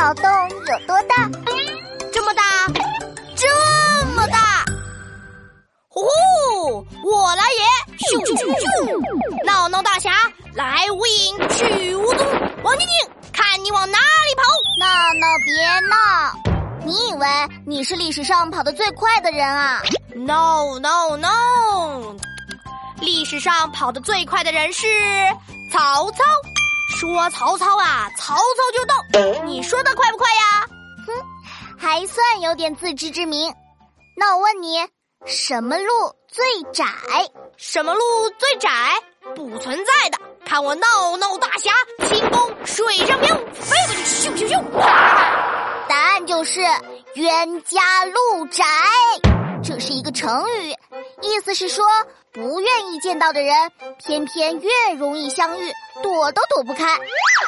脑洞有多大？这么大，这么大！呼呼，我来也！咻咻咻咻！闹闹大侠来无影去无踪，王晶晶，看你往哪里跑！闹闹别闹！你以为你是历史上跑得最快的人啊？No No No！历史上跑得最快的人是曹操。说曹操啊，曹操就到。你说的快不快呀？哼，还算有点自知之明。那我问你，什么路最窄？什么路最窄？不存在的。看我闹闹大侠，轻功水上漂，飞过去，咻咻咻！答案就是冤家路窄。这是一个成语，意思是说不愿意见到的人，偏偏越容易相遇，躲都躲不开。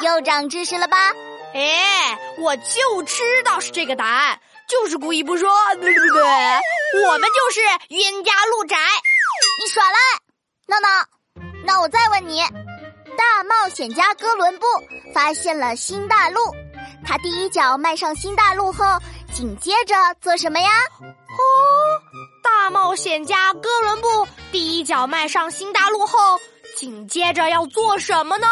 又长知识了吧？哎，我就知道是这个答案，就是故意不说，对不对？我们就是冤家路窄。你耍赖，闹闹。那我再问你，大冒险家哥伦布发现了新大陆，他第一脚迈上新大陆后，紧接着做什么呀？冒险家哥伦布第一脚迈上新大陆后，紧接着要做什么呢？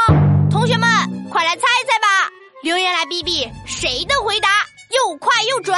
同学们，快来猜猜吧！留言来比比谁的回答又快又准。